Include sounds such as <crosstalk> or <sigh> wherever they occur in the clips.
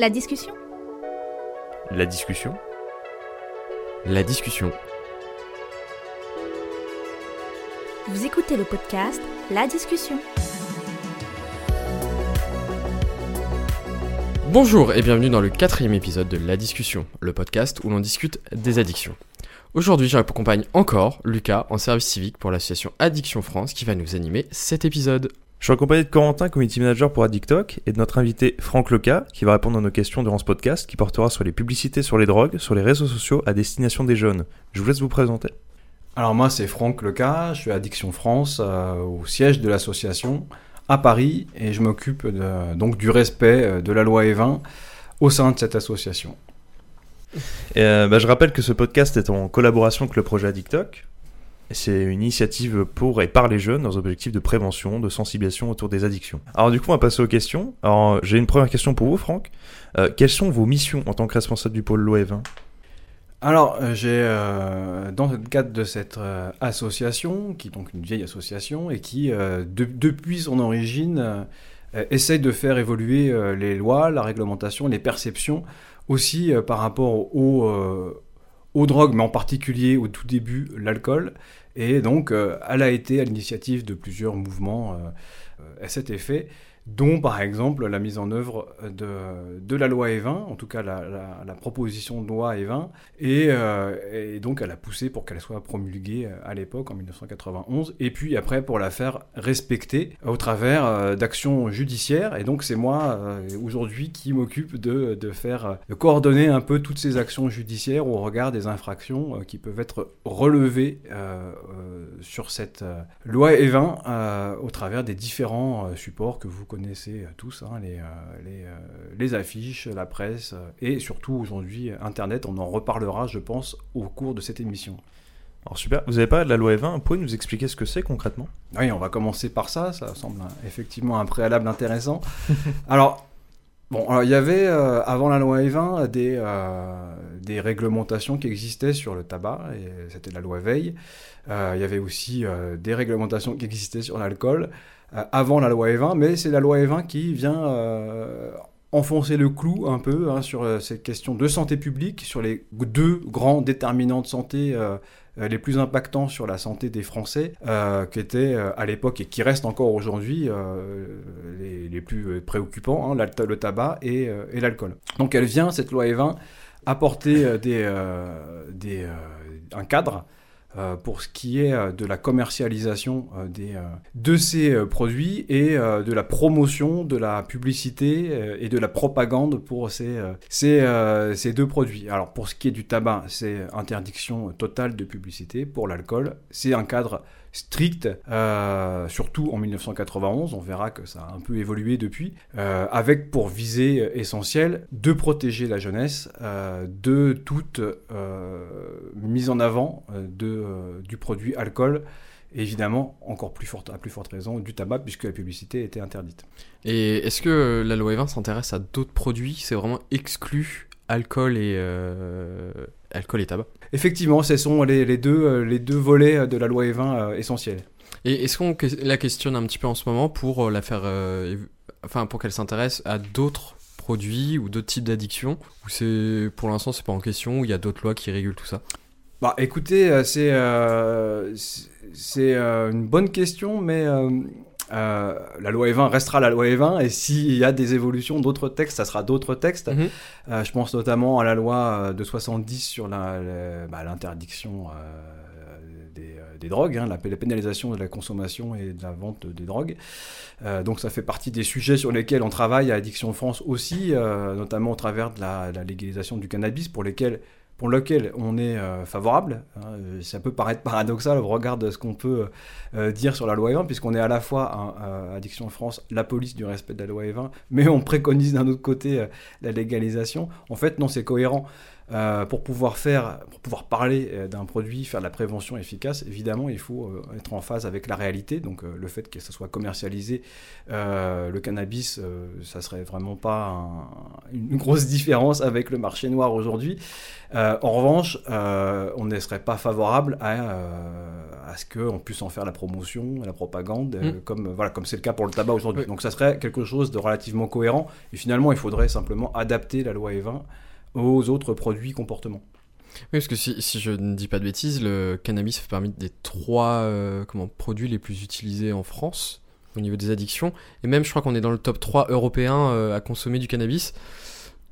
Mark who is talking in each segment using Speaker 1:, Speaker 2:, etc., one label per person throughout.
Speaker 1: La discussion
Speaker 2: La discussion
Speaker 3: La discussion.
Speaker 1: Vous écoutez le podcast La discussion.
Speaker 3: Bonjour et bienvenue dans le quatrième épisode de La discussion, le podcast où l'on discute des addictions. Aujourd'hui, j'accompagne encore Lucas en service civique pour l'association Addiction France qui va nous animer cet épisode.
Speaker 2: Je suis accompagné de Corentin, community manager pour AddicTalk, et de notre invité Franck Leca, qui va répondre à nos questions durant ce podcast, qui portera sur les publicités sur les drogues, sur les réseaux sociaux à destination des jeunes. Je vous laisse vous présenter.
Speaker 4: Alors moi c'est Franck Leca, je suis à Addiction France, euh, au siège de l'association à Paris, et je m'occupe donc du respect euh, de la loi E20 au sein de cette association.
Speaker 2: Et, euh, bah, je rappelle que ce podcast est en collaboration avec le projet AddicTalk. C'est une initiative pour et par les jeunes dans un objectif de prévention, de sensibilisation autour des addictions. Alors du coup, on va passer aux questions. Alors j'ai une première question pour vous, Franck. Euh, quelles sont vos missions en tant que responsable du pôle 20
Speaker 4: Alors euh, j'ai, euh, dans le cadre de cette association, qui est donc une vieille association, et qui de- depuis son origine essaye de faire évoluer les lois, la réglementation, les perceptions, aussi par rapport aux, aux drogues, mais en particulier au tout début l'alcool. Et donc euh, elle a été à l'initiative de plusieurs mouvements euh, euh, à cet effet dont par exemple la mise en œuvre de, de la loi E20, en tout cas la, proposition de loi E20, et, euh, et donc elle a poussé pour qu'elle soit promulguée euh, à l'époque en 1991, et puis après pour la faire respecter au travers euh, d'actions judiciaires, et donc c'est moi euh, aujourd'hui qui m'occupe de, de faire, euh, coordonner un peu toutes ces actions judiciaires au regard des infractions euh, qui peuvent être relevées euh, euh, sur cette euh, loi E20 euh, au travers des différents euh, supports que vous connaissez euh, tous, hein, les, euh, les, euh, les affiches, la presse et surtout aujourd'hui Internet. On en reparlera, je pense, au cours de cette émission.
Speaker 2: Alors super, vous avez pas de la loi 20 Vous pouvez nous expliquer ce que c'est concrètement?
Speaker 4: Oui, on va commencer par ça. Ça semble un- effectivement un préalable intéressant. <laughs> alors, bon, alors, il y avait euh, avant la loi E20 des, euh, des réglementations qui existaient sur le tabac, et c'était la loi Veille. Euh, il y avait aussi des réglementations qui existaient sur l'alcool avant la loi E20, mais c'est la loi E20 qui vient euh, enfoncer le clou un peu hein, sur euh, ces questions de santé publique, sur les deux grands déterminants de santé euh, euh, les plus impactants sur la santé des Français, euh, qui étaient euh, à l'époque et qui restent encore aujourd'hui euh, les, plus euh, préoccupants, hein, le tabac et, euh, l'alcool. Donc elle vient, cette loi E20, apporter euh, euh, euh, un cadre euh, pour ce qui est euh, de la commercialisation euh, des, euh, de ces euh, produits et euh, de la promotion, de la publicité euh, et de la propagande pour ces, euh, ces, euh, ces deux produits. Alors pour ce qui est du tabac, c'est interdiction totale de publicité. Pour l'alcool, c'est un cadre strict, euh, surtout en 1991, on verra que ça a un peu évolué depuis, euh, avec pour visée essentielle de protéger la jeunesse euh, de toute mise en avant de, du produit alcool, évidemment, encore plus forte, à plus forte raison, du tabac, puisque la publicité était interdite.
Speaker 3: Et est-ce que la loi E20 s'intéresse à d'autres produits? C'est vraiment exclu alcool et, alcool et tabac
Speaker 4: Effectivement, ce sont les, les deux, euh, les deux volets de la loi E20 euh, essentiels.
Speaker 3: Et est-ce qu'on la questionne un petit peu en ce moment pour euh, la faire, euh, enfin pour qu'elle s'intéresse à d'autres produits ou d'autres types d'addictions Ou c'est pour l'instant c'est pas en question ou il y a d'autres lois qui régulent tout ça?
Speaker 4: Bah, écoutez, euh, c'est euh, c'est- c'est euh, une bonne question, mais euh, la loi E20 restera la loi E20, et s'il y a des évolutions d'autres textes, ça sera d'autres textes.
Speaker 3: Mhm.
Speaker 4: Euh, je pense notamment à la loi euh, de 70 sur bah, l'interdiction euh, des, des drogues, hein, la, la pénalisation de la consommation et de la vente des drogues. Donc ça fait partie des sujets sur lesquels on travaille à Addiction France aussi, notamment au travers de la, la légalisation du cannabis, pour lesquels pour lequel on est euh, favorable. hein. Ça peut paraître paradoxal au regard de ce qu'on peut euh, dire sur la loi E20, puisqu'on est à la fois, hein, euh, Addiction France, la police du respect de la loi E20, mais on préconise d'un autre côté la légalisation. En fait, non, c'est cohérent. Euh, pour pouvoir faire, pour pouvoir parler euh, d'un produit, faire de la prévention efficace, évidemment, il faut euh, être en phase avec la réalité. Donc, euh, le fait que ça soit commercialisé, le cannabis, ça serait vraiment pas un- une grosse <laughs> différence avec le marché noir aujourd'hui. En revanche, on ne serait pas favorable à, à ce qu'on puisse en faire la promotion, la propagande,
Speaker 3: Mm.
Speaker 4: comme voilà, comme c'est le cas pour le tabac aujourd'hui.
Speaker 3: Oui.
Speaker 4: Donc, ça serait quelque chose de relativement cohérent. Et finalement, il faudrait simplement adapter la loi E20 aux autres produits comportements.
Speaker 3: Oui, parce que si, si je ne dis pas de bêtises, le cannabis fait parmi des trois euh, comment, produits les plus utilisés en France au niveau des addictions. Et même, je crois qu'on est dans le top 3 européen euh, à consommer du cannabis.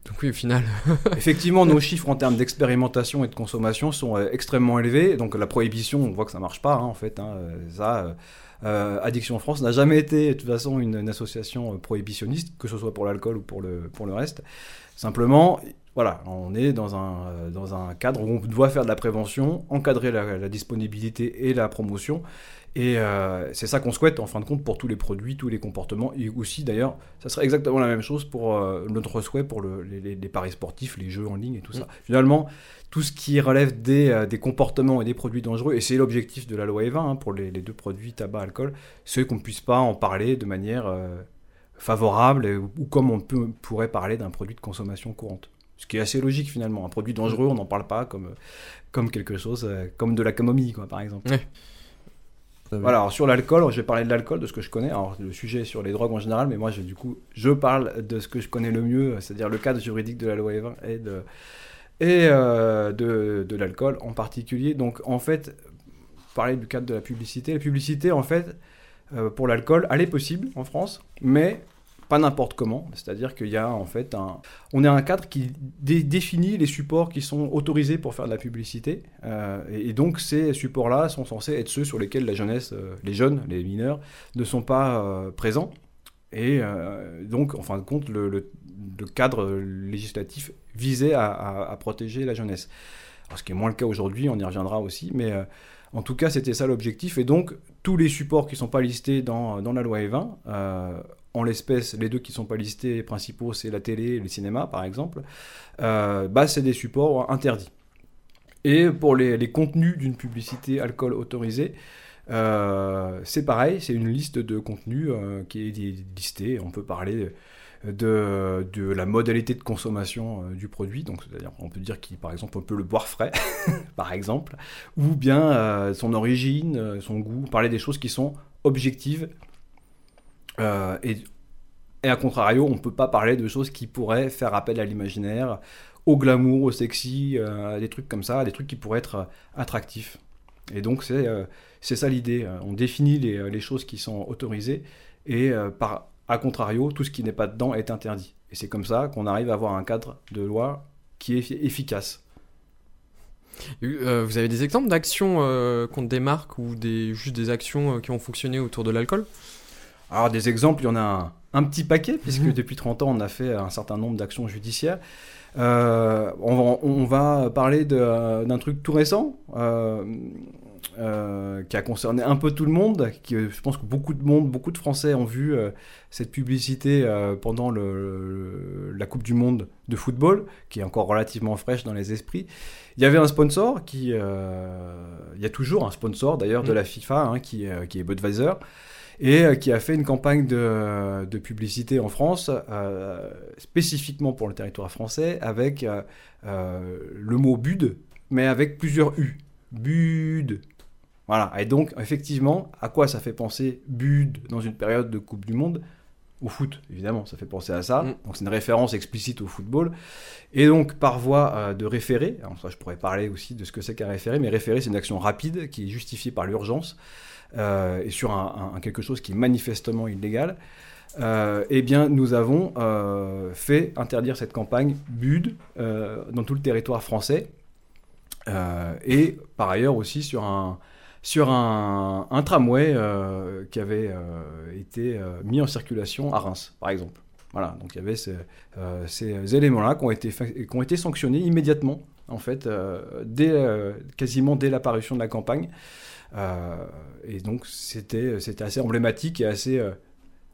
Speaker 3: Donc oui, au final... <laughs>
Speaker 4: Effectivement, nos chiffres en termes d'expérimentation et de consommation sont euh, extrêmement élevés. Donc la prohibition, on voit que ça marche pas, hein, en fait. hein, ça, euh, Addiction France n'a jamais été, de toute façon, une, une association prohibitionniste, que ce soit pour l'alcool ou pour le, pour le reste. Simplement, voilà, on est dans un, euh, dans un cadre où on doit faire de la prévention, encadrer la, la disponibilité et la promotion. Et euh, c'est ça qu'on souhaite en fin de compte pour tous les produits, tous les comportements. Et aussi d'ailleurs, ça serait exactement la même chose pour euh, notre souhait pour le- les, paris sportifs, les jeux en ligne et tout ça. Finalement, tout ce qui relève des, euh, des comportements et des produits dangereux, et c'est l'objectif de la loi E20 hein, pour les, les deux produits tabac, alcool, c'est qu'on ne puisse pas en parler de manière favorable ou comme on peut, pourrait parler d'un produit de consommation courante. Ce qui est assez logique finalement. Un produit dangereux, on n'en parle pas comme, comme quelque chose, euh, comme de la camomille, quoi, par exemple. Voilà, alors sur l'alcool, je vais parler de l'alcool, de ce que je connais. Alors le sujet est sur les drogues en général, mais moi je, du coup, je parle de ce que je connais le mieux, c'est-à-dire le cadre juridique de la loi E20 et de, et, euh, de, de l'alcool en particulier. Donc en fait, parler du cadre de la publicité. La publicité, en fait, euh, pour l'alcool, elle est possible en France, mais pas n'importe comment. C'est-à-dire qu'il y a en fait un... On a un cadre qui dé- définit les supports qui sont autorisés pour faire de la publicité. Euh, et, donc ces supports-là sont censés être ceux sur lesquels la jeunesse, euh, les jeunes, les mineurs, ne sont pas euh, présents. Et donc, en fin de compte, le, cadre législatif visait à, protéger la jeunesse. Ce qui est moins le cas aujourd'hui, on y reviendra aussi, mais en tout cas, c'était ça l'objectif. Et donc, tous les supports qui ne sont pas listés dans, la loi E20, euh, en l'espèce, les deux qui ne sont pas listés principaux, c'est la télé et le cinéma, par exemple, euh, bah, c'est des supports interdits. Et pour les, les contenus d'une publicité alcool autorisée, euh, c'est pareil, c'est une liste de contenus euh, qui est listée. On peut parler de, la modalité de consommation euh, du produit. Donc, c'est-à-dire, on peut dire qu'il, par exemple, on peut le boire frais, <laughs> par exemple, ou bien son origine, son goût. Parler des choses qui sont objectives. Euh, et, et à contrario, on ne peut pas parler de choses qui pourraient faire appel à l'imaginaire, au glamour, au sexy, euh, des trucs comme ça, des trucs qui pourraient être euh, attractifs. Et donc, c'est euh, ça l'idée. On définit les, choses qui sont autorisées et par a contrario, tout ce qui n'est pas dedans est interdit. Et c'est comme ça qu'on arrive à avoir un cadre de loi qui est effi- efficace.
Speaker 3: Vous avez des exemples d'actions contre des marques ou des, juste des actions qui ont fonctionné autour de l'alcool?
Speaker 4: Alors des exemples, il y en a un, un petit paquet, puisque depuis 30 ans, on a fait un certain nombre d'actions judiciaires. Euh, on, va, on va parler de- d'un truc tout récent, euh, euh, qui a concerné un peu tout le monde. Qui, je pense que beaucoup de monde, beaucoup de Français ont vu euh, cette publicité euh, pendant le- la Coupe du Monde de football, qui est encore relativement fraîche dans les esprits. Il y avait un sponsor qui, euh, il y a toujours un sponsor d'ailleurs de
Speaker 3: Mm.
Speaker 4: la FIFA, hein, qui, qui est Budweiser et euh, qui a fait une campagne de, de publicité en France, euh, spécifiquement pour le territoire français, avec euh, euh, le mot Bud, mais avec plusieurs U. Bud. Voilà. Et donc, effectivement, à quoi ça fait penser Bud dans une période de Coupe du Monde? Au foot, évidemment, ça fait penser à ça.
Speaker 3: Mm.
Speaker 4: Donc, c'est une référence explicite au football. Et donc, par voie euh, de référé, alors ça, je pourrais parler aussi de ce que c'est qu'un référé, mais référé, c'est une action rapide qui est justifiée par l'urgence euh, et sur quelque chose qui est manifestement illégal, euh, eh bien, nous avons euh, fait interdire cette campagne BUD euh, dans tout le territoire français, euh, et par ailleurs aussi sur un, tramway euh, qui avait euh, été euh, mis en circulation à Reims, par exemple. Voilà, donc il y avait ces, euh, éléments-là qui ont été, qui ont été sanctionnés immédiatement, en fait, euh, euh, quasiment dès l'apparition de la campagne. Euh, et donc c'était assez emblématique et assez, euh,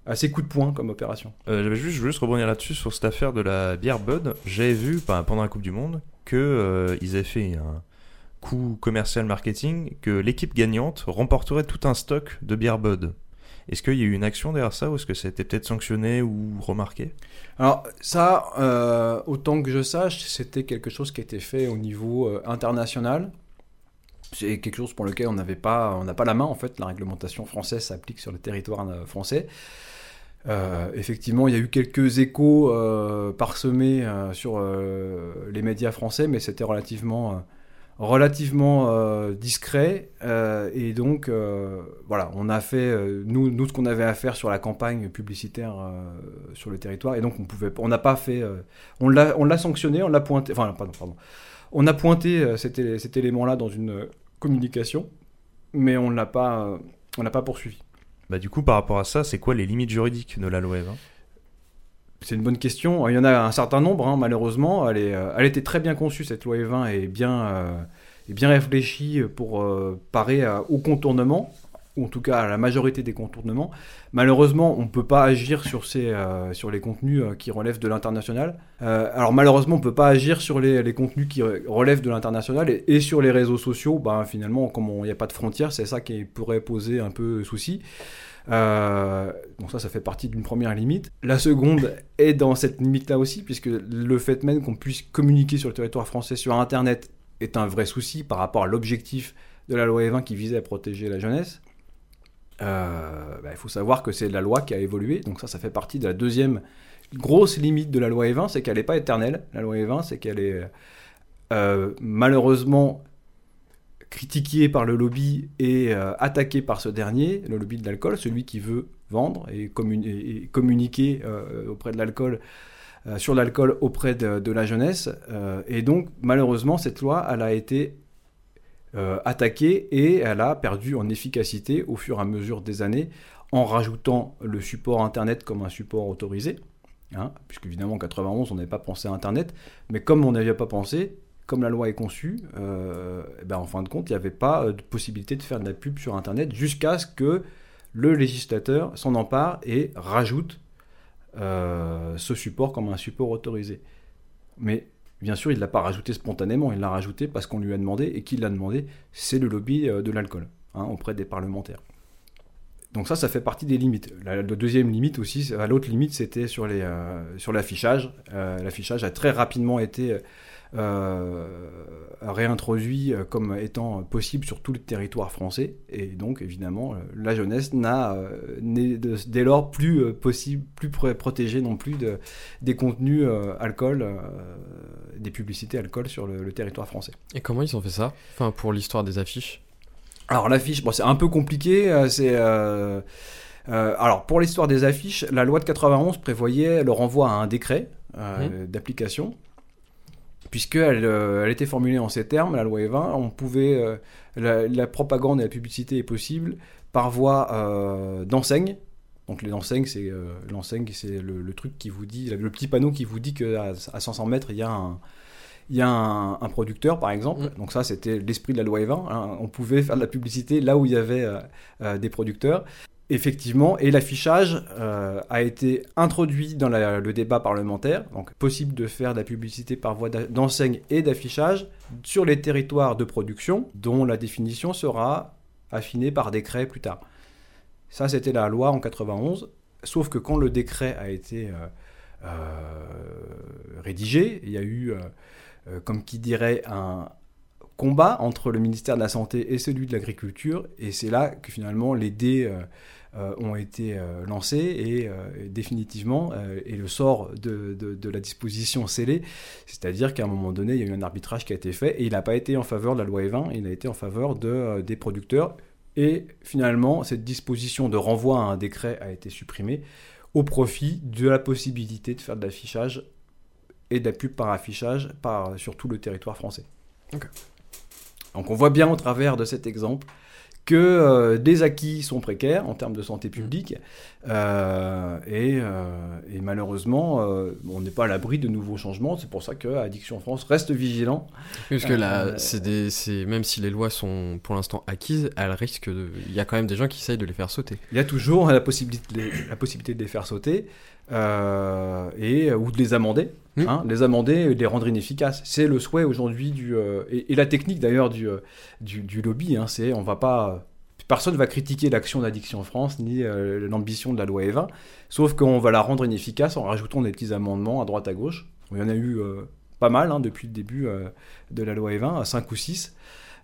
Speaker 4: assez coup de poing comme opération.
Speaker 2: Euh, j'avais juste, je veux juste rebondir là-dessus sur cette affaire de la bière Bud. J'avais vu pendant la Coupe du Monde qu'ils euh, avaient fait un coup commercial marketing, que l'équipe gagnante remporterait tout un stock de bière Bud. Est-ce qu'il y a eu une action derrière ça ou est-ce que ça a été peut-être sanctionné ou remarqué?
Speaker 4: Alors ça, euh, autant que je sache, c'était quelque chose qui a été fait au niveau international. C'est quelque chose pour lequel on n'avait pas, on n'a pas la main en fait. La réglementation française s'applique sur le territoire euh, français. Euh, effectivement, il y a eu quelques échos euh, parsemés sur les médias français, mais c'était relativement, relativement discret. et donc, voilà, on a fait, nous, nous, ce qu'on avait à faire sur la campagne publicitaire sur le territoire. Et donc, on pouvait, on n'a pas fait. on l'a on l'a sanctionné, on l'a pointé. Enfin, pardon, pardon. On a pointé cet, élé- cet élément-là dans une communication, mais on ne l'a pas, on l'a pas poursuivi.
Speaker 2: Bah du coup, par rapport à ça, c'est quoi les limites juridiques de la loi Evin
Speaker 4: C'est une bonne question. Il y en a un certain nombre, hein, malheureusement. Elle, est, euh, elle était très bien conçue, cette loi E20, et bien, euh, et bien réfléchie pour euh, parer à- aux contournements, ou en tout cas à la majorité des contournements. Malheureusement, on ne peut pas agir sur, ces, euh, sur les contenus euh, qui relèvent de l'international. Euh, alors malheureusement, on ne peut pas agir sur les, les contenus qui re- relèvent de l'international et, sur les réseaux sociaux. Ben, finalement, comme il n'y a pas de frontières, c'est ça qui pourrait poser un peu souci. Donc ça, ça fait partie d'une première limite. La seconde est dans cette limite-là aussi, puisque le fait même qu'on puisse communiquer sur le territoire français sur Internet est un vrai souci par rapport à l'objectif de la loi E20 qui visait à protéger la jeunesse. Euh, bah, il faut savoir que c'est la loi qui a évolué, donc ça, ça fait partie de la deuxième grosse limite de la loi E20, c'est qu'elle n'est pas éternelle. La loi E20, c'est qu'elle est euh, malheureusement critiquée par le lobby et euh, attaquée par ce dernier, le lobby de l'alcool, celui qui veut vendre et, communi- et communiquer auprès de l'alcool, sur l'alcool auprès de, de la jeunesse. Et donc, malheureusement, cette loi, elle a été euh, attaquée et elle a perdu en efficacité au fur et à mesure des années en rajoutant le support Internet comme un support autorisé. Hein, puisque évidemment en 91 on n'avait pas pensé à Internet, mais comme on n'avait pas pensé, comme la loi est conçue, euh, eh ben, en fin de compte il n'y avait pas euh, de possibilité de faire de la pub sur Internet jusqu'à ce que le législateur s'en empare et rajoute ce support comme un support autorisé. Mais bien sûr il ne l'a pas rajouté spontanément, il l'a rajouté parce qu'on lui a demandé et qui l'a demandé, c'est le lobby euh, de l'alcool hein, auprès des parlementaires. Donc ça, ça fait partie des limites. La, deuxième limite aussi, l'autre limite, c'était sur euh, l'affichage. Euh, l'affichage a très rapidement été réintroduit euh, comme étant possible sur tout le territoire français, et donc évidemment, euh, la jeunesse n'a euh, dès lors plus euh, possible, plus pr- protégée non plus de, des contenus euh, alcool, euh, des publicités alcool sur le- le territoire français.
Speaker 3: Et comment ils ont fait ça Enfin, pour l'histoire des affiches?
Speaker 4: Alors l'affiche, bon, c'est un peu compliqué. euh, C'est euh, euh, alors pour l'histoire des affiches, la loi de 91 prévoyait le renvoi à un décret euh, d'application, puisqu'elle euh, elle était formulée en ces termes, la loi E20, on pouvait euh, la, la propagande et la publicité est possible par voie euh, d'enseigne. Donc les enseignes, c'est euh, l'enseigne, c'est le, le truc qui vous dit, le petit panneau qui vous dit qu'à à 500 mètres il y a un il y a un, un producteur, par exemple.
Speaker 3: Mm.
Speaker 4: Donc ça, c'était l'esprit de la loi E20. hein. On pouvait faire de la publicité là où il y avait euh, euh, des producteurs. Effectivement, et l'affichage euh, a été introduit dans le débat parlementaire. Donc, possible de faire de la publicité par voie d'enseigne et d'affichage sur les territoires de production, dont la définition sera affinée par décret plus tard. Ça, c'était la loi en 91. Sauf que quand le décret a été euh, euh, rédigé, il y a eu, comme qui dirait, un combat entre le ministère de la Santé et celui de l'Agriculture. Et c'est là que finalement les dés ont été euh, lancés et, euh, et définitivement, euh, et le sort de, de- de la disposition scellé. C'est-à-dire qu'à un moment donné, il y a eu un arbitrage qui a été fait et il n'a pas été en faveur de la loi E20, il a été en faveur de, euh, des producteurs. Et finalement, cette disposition de renvoi à un décret a été supprimée au profit de la possibilité de faire de l'affichage et de la pub par affichage par, sur tout le territoire français. Donc on voit bien au travers de cet exemple que euh, des acquis sont précaires en termes de santé publique euh, et, euh, et malheureusement, on n'est pas à l'abri de nouveaux changements. C'est pour ça que Addiction France reste vigilant.
Speaker 3: Parce que là, des, même si les lois sont pour l'instant acquises, elles risquent de, il y a quand même des gens qui essayent de les faire sauter.
Speaker 4: Il y a toujours la possibilité de les, la possibilité de les faire sauter et, ou de les amender. Hein, les amender et les rendre inefficaces. C'est le souhait aujourd'hui du euh, et, et la technique d'ailleurs du, euh, du, du lobby. Hein, c'est on va pas personne va critiquer l'action d'addiction France ni euh, l'ambition de la loi E20, sauf qu'on va la rendre inefficace en rajoutant des petits amendements à droite à gauche. Il y en a eu euh, pas mal hein, depuis le début euh, de la loi E20, à 5 ou 6.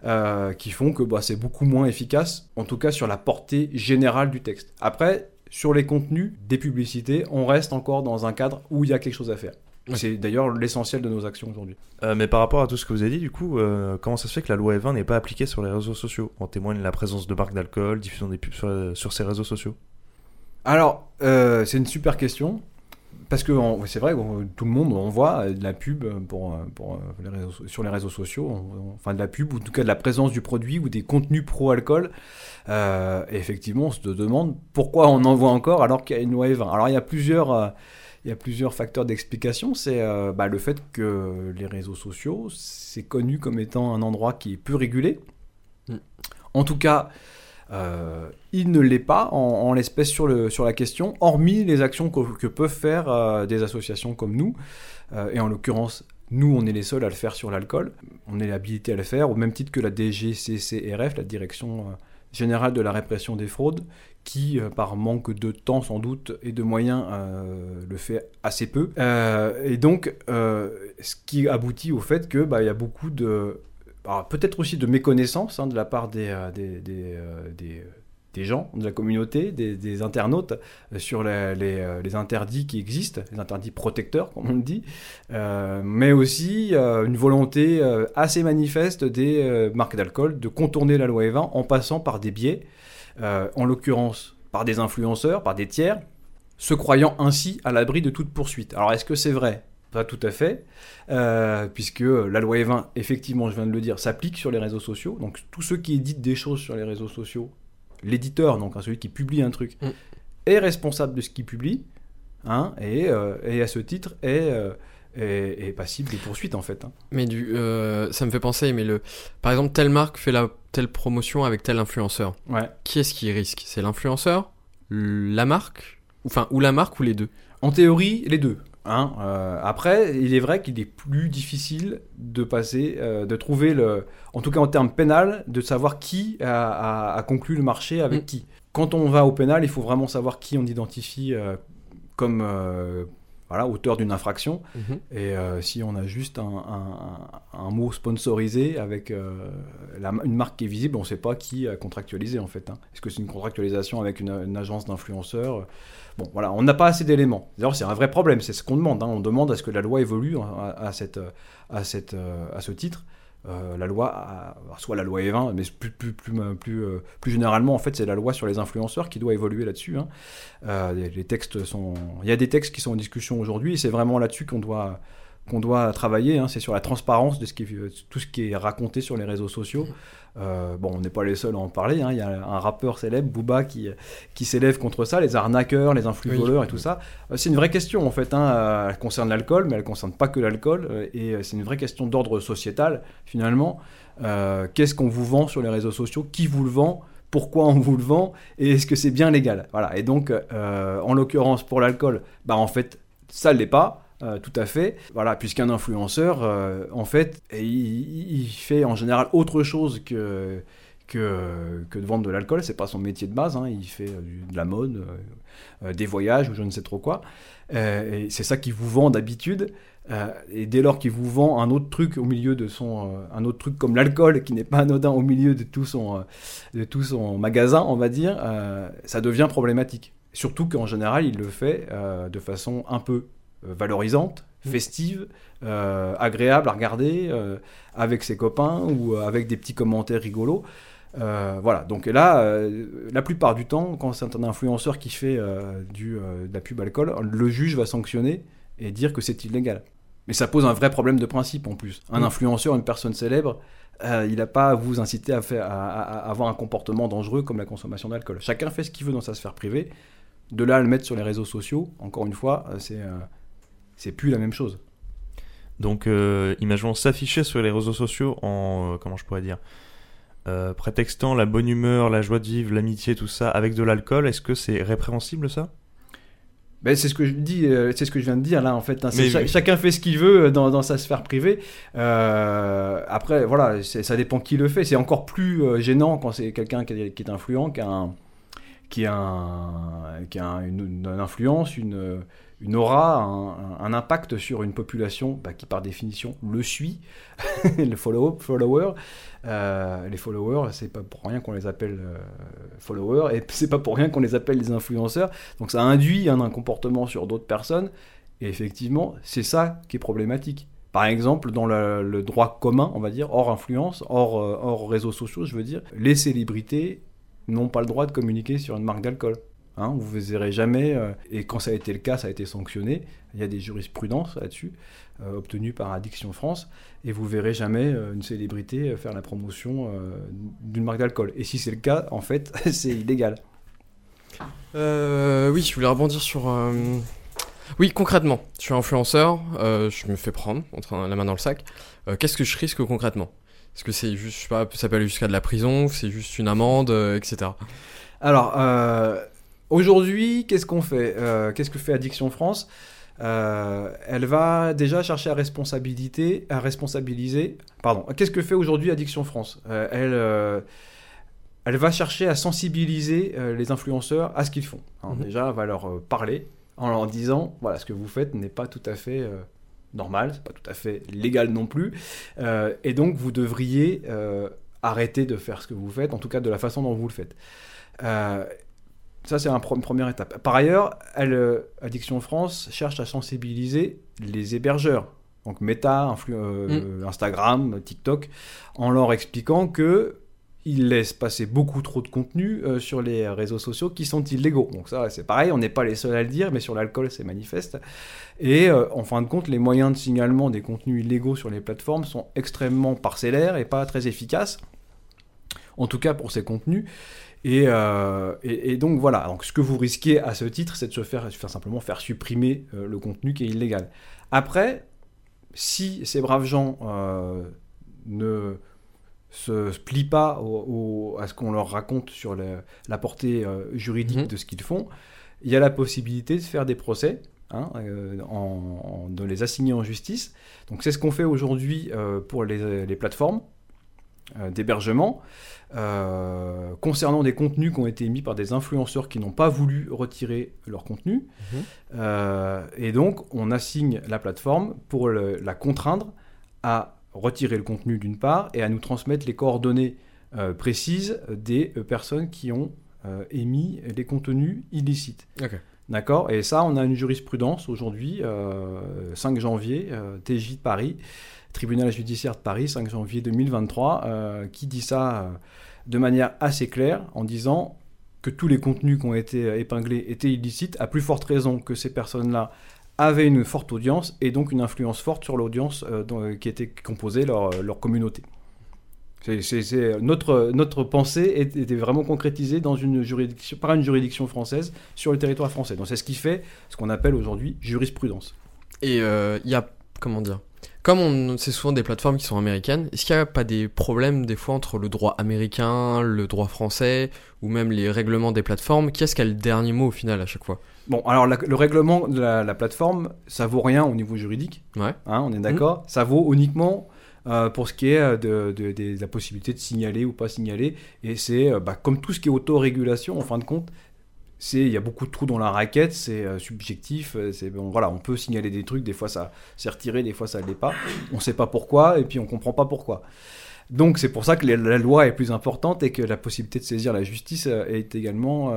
Speaker 4: euh, qui font que bah, c'est beaucoup moins efficace, en tout cas sur la portée générale du texte. Après, sur les contenus des publicités, on reste encore dans un cadre où il y a quelque chose à faire. C'est d'ailleurs l'essentiel de nos actions aujourd'hui.
Speaker 2: Euh, mais par rapport à tout ce que vous avez dit, du coup, euh, comment ça se fait que la loi E20 n'est pas appliquée sur les réseaux sociaux? En témoigne la présence de marques d'alcool, diffusion des pubs sur, euh, sur ces réseaux sociaux.
Speaker 4: Alors, euh, c'est une super question. Parce que c'est vrai, on- tout le monde, on voit euh, de la pub pour, euh, pour, euh, les réseaux, so- sur les réseaux sociaux, on- on- enfin de la pub, ou en tout cas de la présence du produit ou des contenus pro-alcool. Euh, et effectivement, on se demande pourquoi on en voit encore alors qu'il y a une E20. Alors, il y a plusieurs, euh, il y a plusieurs facteurs d'explication. C'est euh, bah, le fait que les réseaux sociaux, c'est connu comme étant un endroit qui est peu régulé.
Speaker 3: Mm.
Speaker 4: En tout cas, euh, il ne l'est pas en, l'espèce sur, la question, hormis les actions que, peuvent faire euh, des associations comme nous. Euh, et en l'occurrence, nous, on est les seuls à le faire sur l'alcool. On est habilité à le faire, au même titre que la DGCCRF, la Direction Générale de la Répression des Fraudes, qui, par manque de temps sans doute et de moyens, le fait assez peu. Et donc, ce qui aboutit au fait que bah, y a beaucoup de... Peut-être aussi de méconnaissance hein, de la part des, euh, des, euh, des, gens, de la communauté, des, internautes, euh, sur les, euh, interdits qui existent, les interdits protecteurs, comme on le dit, euh, mais aussi euh, une volonté euh, assez manifeste des euh, marques d'alcool de contourner la loi E20 en passant par des biais, euh, en l'occurrence par des influenceurs, par des tiers, se croyant ainsi à l'abri de toute poursuite. Alors est-ce que c'est vrai? Pas tout à fait, euh, puisque la loi E20, effectivement, je viens de le dire, s'applique sur les réseaux sociaux. Donc tous ceux qui éditent des choses sur les réseaux sociaux, l'éditeur, donc hein, celui qui publie un truc,
Speaker 3: Mm.
Speaker 4: est responsable de ce qu'il publie, hein, et, euh, et à ce titre est, euh, est, est passible de poursuite en fait. hein.
Speaker 3: Mais du, ça me fait penser, mais le, par exemple, telle marque fait la telle promotion avec tel influenceur.
Speaker 4: Ouais.
Speaker 3: Qui est-ce qui risque? C'est l'influenceur, la marque, enfin ou la marque ou les deux?
Speaker 4: En théorie, les deux. Hein. Euh, après, il est vrai qu'il est plus difficile de passer, euh, de trouver le, en tout cas en termes pénal, de savoir qui a, a- a conclu le marché avec
Speaker 3: Mm.
Speaker 4: qui. Quand on va au pénal, il faut vraiment savoir qui on identifie euh, comme voilà, auteur d'une infraction. Et euh, si on a juste un, un- un mot sponsorisé avec euh, la- une marque qui est visible, on ne sait pas qui a contractualisé en fait. hein. Est-ce que c'est une contractualisation avec une, une agence d'influenceurs? Bon, voilà, on n'a pas assez d'éléments. D'ailleurs, c'est un vrai problème, c'est ce qu'on demande. hein. On demande à ce que la loi évolue à, à cette, à, cette, euh, à ce titre. Euh, la loi, soit la loi E20, mais plus, plus, plus, plus, euh, plus généralement, en fait, c'est la loi sur les influenceurs qui doit évoluer là-dessus. hein. Euh, les textes sont, il y a des textes qui sont en discussion aujourd'hui, et c'est vraiment là-dessus qu'on doit, qu'on doit travailler. hein. C'est sur la transparence de ce qui, est- tout ce qui est raconté sur les réseaux sociaux. Euh, bon, on n'est pas les seuls à en parler. hein. Il y a un rappeur célèbre, Booba, qui, qui s'élève contre ça, les arnaqueurs, les influx
Speaker 3: Oui.
Speaker 4: voleurs et tout ça. Euh, C'est une vraie question en fait. hein. Euh, Elle concerne l'alcool, mais elle concerne pas que l'alcool. euh, Et euh, c'est une vraie question d'ordre sociétal finalement. Euh, Qu'est-ce qu'on vous vend sur les réseaux sociaux? Qui vous le vend? Pourquoi on vous le vend? Et est-ce que c'est bien légal? Voilà. Et donc, euh, en l'occurrence pour l'alcool, bah en fait, ça ne l'est pas. Euh, tout à fait. Voilà, puisqu'un influenceur, euh, en fait, il, fait en général autre chose que, que, que de vendre de l'alcool. C'est pas son métier de base. hein. Il fait euh, de la mode, des voyages ou je ne sais trop quoi. Et c'est ça qu'il vous vend d'habitude. Et dès lors qu'il vous vend un autre truc au milieu de son, un autre truc comme l'alcool qui n'est pas anodin au milieu de tout son, de tout son magasin, on va dire, ça devient problématique. Surtout qu'en général, il le fait de façon un peu valorisante,
Speaker 3: Mm.
Speaker 4: festive, euh, agréable à regarder, euh, avec ses copains ou euh, avec des petits commentaires rigolos. Euh, voilà, donc là, euh, la plupart du temps, quand c'est un influenceur qui fait euh, du, euh, de la pub alcool, le juge va sanctionner et dire que c'est illégal. Mais ça pose un vrai problème de principe en plus. Un
Speaker 3: Mm.
Speaker 4: influenceur, une personne célèbre, euh, il n'a pas à vous inciter à, faire, à, à- à avoir un comportement dangereux comme la consommation d'alcool. Chacun fait ce qu'il veut dans sa sphère privée. De là à le mettre sur les réseaux sociaux, encore une fois, euh, c'est euh, c'est plus la même chose.
Speaker 2: Donc, euh, imaginons s'afficher sur les réseaux sociaux en, euh, comment je pourrais dire, euh, prétextant la bonne humeur, la joie de vivre, l'amitié, tout ça, avec de l'alcool, est-ce que c'est répréhensible ça?
Speaker 4: Ben, c'est ce que je dis, c'est ce que je viens de dire là en fait. hein. C'est
Speaker 2: Mais-
Speaker 4: cha- chacun fait ce qu'il veut dans, dans sa sphère privée. Après, voilà, c'est- ça dépend qui le fait. C'est encore plus gênant quand c'est quelqu'un qui, est- qui est influent, qui a, un- qui a, un- qui a un- une, une influence, une, une aura, un, impact sur une population bah, qui par définition le suit, <laughs> le follow, follower. Euh, les followers, c'est pas pour rien qu'on les appelle euh, followers et <laughs> c'est pas pour rien qu'on les appelle les influenceurs. Donc ça induit un comportement sur d'autres personnes. Et effectivement, c'est ça qui est problématique. Par exemple, dans le, le droit commun, on va dire, hors influence, hors, euh, hors réseaux sociaux, je veux dire, les célébrités n'ont pas le droit de communiquer sur une marque d'alcool. Hein, vous ne verrez jamais, euh, et quand ça a été le cas, ça a été sanctionné. Il y a des jurisprudences là-dessus, euh, obtenues par Addiction France, et vous verrez jamais euh, une célébrité faire la promotion d'une marque d'alcool. Et si c'est le cas, en fait, <laughs> c'est illégal.
Speaker 3: Oui, je voulais rebondir sur. Oui, concrètement, je suis influenceur, je me fais prendre, entre la main dans le sac. Qu'est-ce que je risque concrètement? Est-ce que c'est juste, je sais pas, ça peut aller jusqu'à de la prison, c'est juste une amende, etc.
Speaker 4: Alors, aujourd'hui, qu'est-ce qu'on fait Euh, Qu'est-ce que fait Addiction France? Euh, Elle va déjà chercher à responsabilité, à responsabiliser. Pardon. Qu'est-ce que fait aujourd'hui Addiction France? Euh, Elle, elle va chercher à sensibiliser les influenceurs à ce qu'ils font. hein.
Speaker 3: Mhm.
Speaker 4: Déjà, elle va leur parler en leur disant voilà, ce que vous faites n'est pas tout à fait normal, c'est pas tout à fait légal non plus, et donc vous devriez arrêter de faire ce que vous faites, en tout cas de la façon dont vous le faites. Ça, c'est un une première étape. Par ailleurs, elle, euh, Addiction France cherche à sensibiliser les hébergeurs, donc Meta, influ- euh, Instagram, TikTok, en leur expliquant que ils laissent passer beaucoup trop de contenu euh, sur les réseaux sociaux qui sont illégaux. Donc ça, c'est pareil, on n'est pas les seuls à le dire, mais sur l'alcool, c'est manifeste. Et euh, en fin de compte, les moyens de signalement des contenus illégaux sur les plateformes sont extrêmement parcellaires et pas très efficaces. En tout cas pour ces contenus. Et, euh, et, et donc voilà, donc ce que vous risquez à ce titre, c'est de se faire, faire simplement faire supprimer euh, le contenu qui est illégal. Après, si ces braves gens euh, ne se plient pas au- au- à ce qu'on leur raconte sur le- la portée juridique
Speaker 3: Mhm.
Speaker 4: de ce qu'ils font, il y a la possibilité de faire des procès, hein, en- en- de les assigner en justice. Donc c'est ce qu'on fait aujourd'hui pour les, les plateformes d'hébergement. Euh, concernant des contenus qui ont été émis par des influenceurs qui n'ont pas voulu retirer leur contenu.
Speaker 3: Mhm.
Speaker 4: Euh, et donc, on assigne la plateforme pour le- la contraindre à retirer le contenu d'une part et à nous transmettre les coordonnées euh, précises des euh, personnes qui ont euh, émis les contenus illicites. D'accord? Et ça, on a une jurisprudence aujourd'hui, euh, 5 janvier, euh, TJ de Paris, tribunal judiciaire de Paris, 5 janvier 2023, euh, qui dit ça euh, de manière assez claire en disant que tous les contenus qui ont été euh, épinglés étaient illicites, à plus forte raison que ces personnes-là avaient une forte audience et donc une influence forte sur l'audience euh, qui était composée leur, euh, leur communauté. Notre, notre pensée était vraiment concrétisée dans une juridiction, par une juridiction française sur le territoire français. Donc c'est ce qui fait ce qu'on appelle aujourd'hui jurisprudence.
Speaker 3: Et euh, il y a, comment dire, comme on, c'est souvent des plateformes qui sont américaines, est-ce qu'il n'y a pas des problèmes des fois entre le droit américain, le droit français, ou même les règlements des plateformes? Qui est-ce qui a le dernier mot au final à chaque fois?
Speaker 4: Bon, alors la- le règlement de la, la plateforme, ça vaut rien au niveau juridique,
Speaker 3: Ouais.
Speaker 4: hein, on est d'accord. Ça vaut uniquement euh, pour ce qui est euh, de, de- de- de la possibilité de signaler ou pas signaler. Et c'est euh, bah, comme tout ce qui est autorégulation, en fin de compte, il y a beaucoup de trous dans la raquette, c'est euh, subjectif, euh, voilà, on peut signaler des trucs, des fois ça c'est retiré, des fois ça ne l'est pas. On sait pas pourquoi et puis on comprend pas pourquoi. Donc c'est pour ça que la loi est plus importante et que la possibilité de saisir la justice euh, est également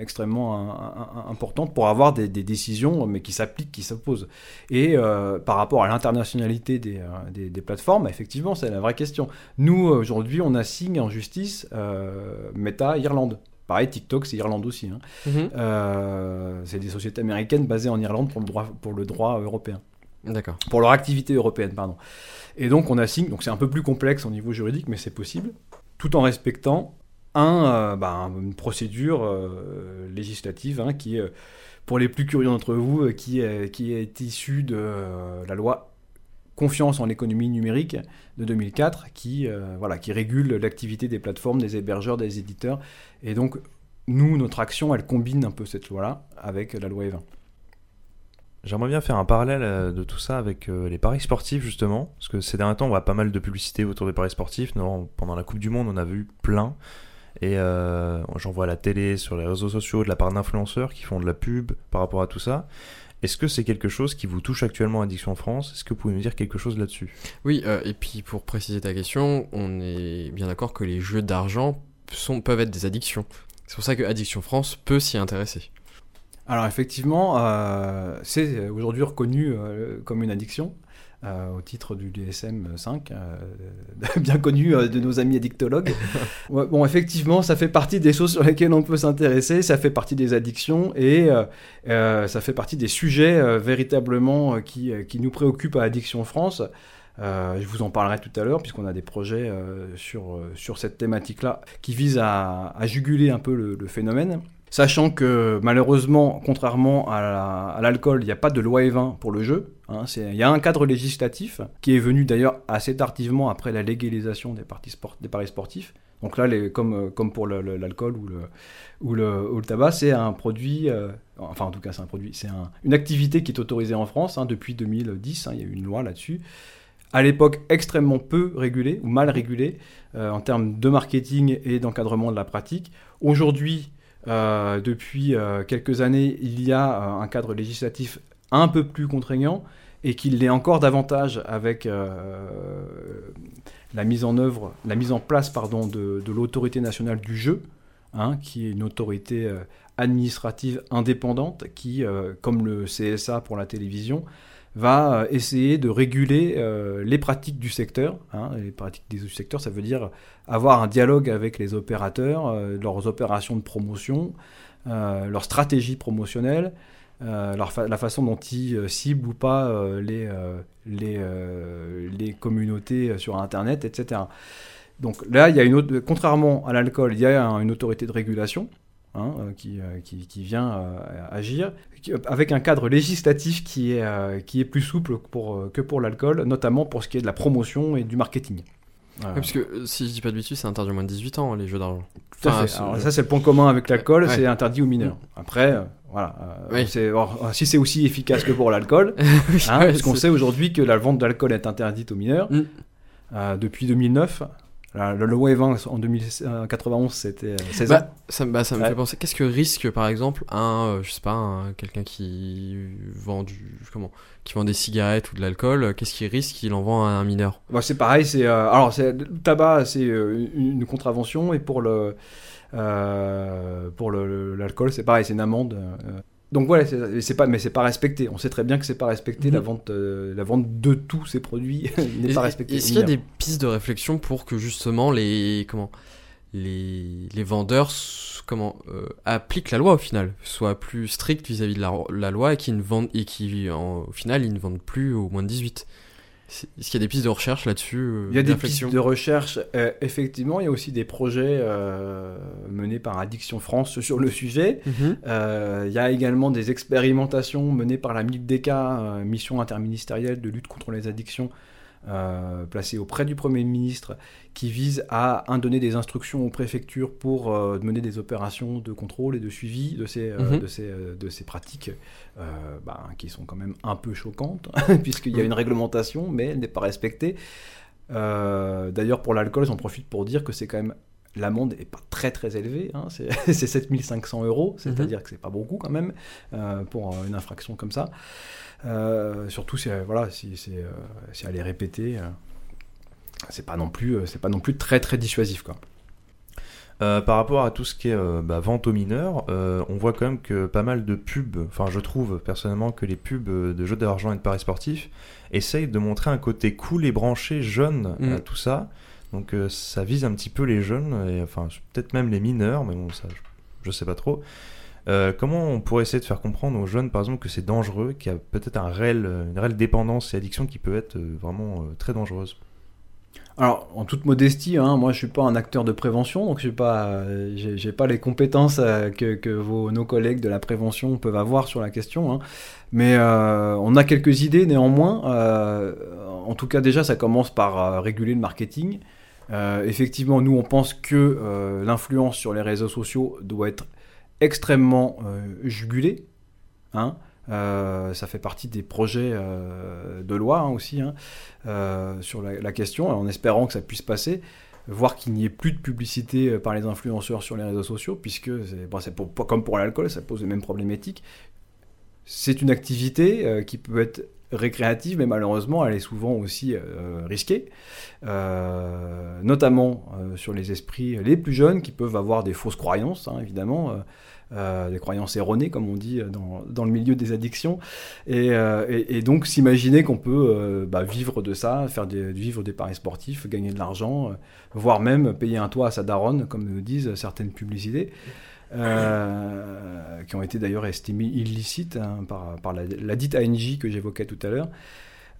Speaker 4: extrêmement importante pour avoir des, décisions mais qui s'appliquent, qui s'opposent. Et par rapport à l'internationalité des, des- plateformes, effectivement c'est la vraie question. Nous aujourd'hui on assigne en justice Meta Irlande. Pareil, TikTok, c'est Irlande aussi. hein. Euh, c'est des sociétés américaines basées en Irlande pour le droit, pour le droit européen
Speaker 3: D'accord.
Speaker 4: pour leur activité européenne, pardon. Et donc on assigne, donc c'est un peu plus complexe au niveau juridique, mais c'est possible, tout en respectant un, bah, une procédure législative hein, qui, pour les plus curieux d'entre vous, qui, qui est issue de la loi confiance en l'économie numérique de 2004 qui, voilà, qui régule l'activité des plateformes, des hébergeurs, des éditeurs. Et donc, nous, notre action, elle combine un peu cette loi-là avec la loi E20.
Speaker 2: J'aimerais bien faire un parallèle euh, de tout ça avec euh, les paris sportifs justement, parce que ces derniers temps on voit pas mal de publicité autour des paris sportifs. Non, pendant la Coupe du Monde on a vu plein, et euh, j'en vois à la télé, sur les réseaux sociaux, de la part d'influenceurs qui font de la pub par rapport à tout ça. Est-ce que c'est quelque chose qui vous touche actuellement à Addiction France? Est-ce que vous pouvez me dire quelque chose là-dessus?
Speaker 3: Oui, et puis pour préciser ta question, on est bien d'accord que les jeux d'argent peuvent être des addictions. C'est pour ça que Addiction France peut s'y intéresser.
Speaker 4: Alors effectivement, euh, c'est aujourd'hui reconnu euh, comme une addiction. Euh, au titre du DSM 5, <laughs> bien connu de nos amis addictologues. <laughs> bon, effectivement, ça fait partie des choses sur lesquelles on peut s'intéresser, ça fait partie des addictions et ça fait partie des sujets véritablement qui, qui, nous préoccupent à Addiction France. je vous en parlerai tout à l'heure, puisqu'on a des projets sur, sur cette thématique-là qui visent à, à, juguler un peu le, le phénomène. Sachant que malheureusement, contrairement à l'alcool, il n'y a pas de loi E20 pour le jeu. Hein, il y a un cadre législatif qui est venu d'ailleurs assez tardivement après la légalisation des, paris sportifs. Donc là, les, comme, pour l'alcool ou le, tabac, c'est un produit, euh, enfin en tout cas c'est un produit, c'est une activité qui est autorisée en France hein, depuis 2010, hein, il y a eu une loi là-dessus. À l'époque, extrêmement peu régulée ou mal régulée euh, en termes de marketing et d'encadrement de la pratique. Aujourd'hui, euh, depuis euh, quelques années, il y a euh, un cadre législatif un peu plus contraignant et qu'il l'est encore davantage avec la mise en œuvre, la mise en place pardon, de, l'autorité nationale du jeu, hein, qui est une autorité administrative indépendante qui, comme le CSA pour la télévision, va euh, essayer de réguler euh, les pratiques du secteur. Hein, les pratiques du secteur, ça veut dire avoir un dialogue avec les opérateurs, euh, leurs opérations de promotion, leur stratégie promotionnelle, la façon dont ils ciblent ou pas les, les, les communautés sur Internet, etc. Donc là, il y a une autre, contrairement à l'alcool, il y a une autorité de régulation Hein, euh, qui, euh, qui, qui, vient euh, agir, avec un cadre législatif qui est, qui est plus souple pour, que pour l'alcool, notamment pour ce qui est de la promotion et du marketing.
Speaker 3: parce que si je dis pas de bêtises, c'est interdit au moins de 18 ans, les jeux d'argent.
Speaker 4: ça, c'est le point commun avec l'alcool, c'est interdit aux mineurs. Mm. Après, voilà. si c'est aussi efficace que pour l'alcool, <laughs> hein, parce qu'on sait aujourd'hui que la vente d'alcool est interdite aux mineurs. Mm. depuis 2009, le loi 20 en 1991, c'était 16
Speaker 3: bah, ans. Ça, bah, ça me fait penser, qu'est-ce que risque par exemple un, euh, je sais pas, quelqu'un qui vend du, comment, qui vend des cigarettes ou de l'alcool, euh, qu'est-ce qu'il risque qu'il en vend à un mineur?
Speaker 4: Bah, C'est pareil, c'est, euh, alors c'est, le tabac c'est une, contravention et pour le, pour le, l'alcool c'est pareil, c'est une amende. Donc voilà, c'est pas, mais c'est pas respecté. On sait très bien que c'est pas respecté. La mhm. vente, euh, la vente de tous ces produits <laughs> n'est pas respectée.
Speaker 3: Est-ce qu'il y a des pistes de réflexion pour que justement les comment les, les vendeurs comment euh, appliquent la loi au final, soient plus stricts vis-à-vis de la, la, loi et qui ne vendent et qui au final ils ne vendent plus au moins de 18. Est-ce qu'il y a des pistes de recherche là-dessus euh,
Speaker 4: Il y a des pistes de recherche, euh, effectivement. Il y a aussi des projets euh, menés par Addiction France sur le sujet. Mhm. il y a également des expérimentations menées par la MIPDK, Mission interministérielle de lutte contre les addictions, euh, placé auprès du Premier ministre qui vise à un, donner des instructions aux préfectures pour euh, mener des opérations de contrôle et de suivi de ces, euh, mhm. de ces, de ces pratiques bah, qui sont quand même un peu choquantes, <laughs> puisqu'il y a une réglementation, mais elle n'est pas respectée. D'ailleurs, pour l'alcool, j'en profite pour dire que c'est quand même l'amende n'est pas très très élevée, hein, c'est <laughs> 7500 euros, mhm. c'est-à-dire que c'est pas beaucoup quand même pour une infraction comme ça. Euh, surtout si, euh, voilà, si, si, euh, si elle est répétée, c'est pas non plus, c'est pas non plus très très dissuasif quoi.
Speaker 2: par rapport à tout ce qui est bah, vente aux mineurs, on voit quand même que pas mal de pubs, enfin je trouve personnellement que les pubs de jeux d'argent et de paris sportifs essayent de montrer un côté cool et branché, jeune à mm. tout ça. Donc ça vise un petit peu les jeunes, enfin peut-être même les mineurs, mais bon ça je, sais pas trop. Euh, comment on pourrait essayer de faire comprendre aux jeunes, par exemple, que c'est dangereux, qu'il y a peut-être un réel, une réelle dépendance et addiction qui peut être euh, vraiment euh, très dangereuse?
Speaker 4: Alors, en toute modestie, hein, moi je suis pas un acteur de prévention, donc je suis pas, euh, pas les compétences euh, que, vos, nos collègues de la prévention peuvent avoir sur la question. hein. Mais euh, on a quelques idées néanmoins. Euh, en tout cas, déjà, ça commence par euh, réguler le marketing. Euh, effectivement, nous, on pense que euh, l'influence sur les réseaux sociaux doit être extrêmement euh, jugulée. Hein. Ça fait partie des projets de loi hein, aussi hein, sur la, question, en espérant que ça puisse passer, voir qu'il n'y ait plus de publicité par les influenceurs sur les réseaux sociaux, puisque c'est bon, comme pour l'alcool, ça pose les mêmes problématiques. C'est une activité qui peut être récréative, mais malheureusement, elle est souvent aussi euh, risquée, euh, notamment euh, sur les esprits les plus jeunes qui peuvent avoir des fausses croyances, hein, évidemment. des croyances erronées, comme on dit dans, dans le milieu des addictions, et, et- donc s'imaginer qu'on peut bah, vivre de ça, faire vivre des paris sportifs, gagner de l'argent, voire même payer un toit à sa daronne, comme le disent certaines publicités, euh, qui ont été d'ailleurs estimées illicites hein, par, la, dite ANJ que j'évoquais tout à l'heure.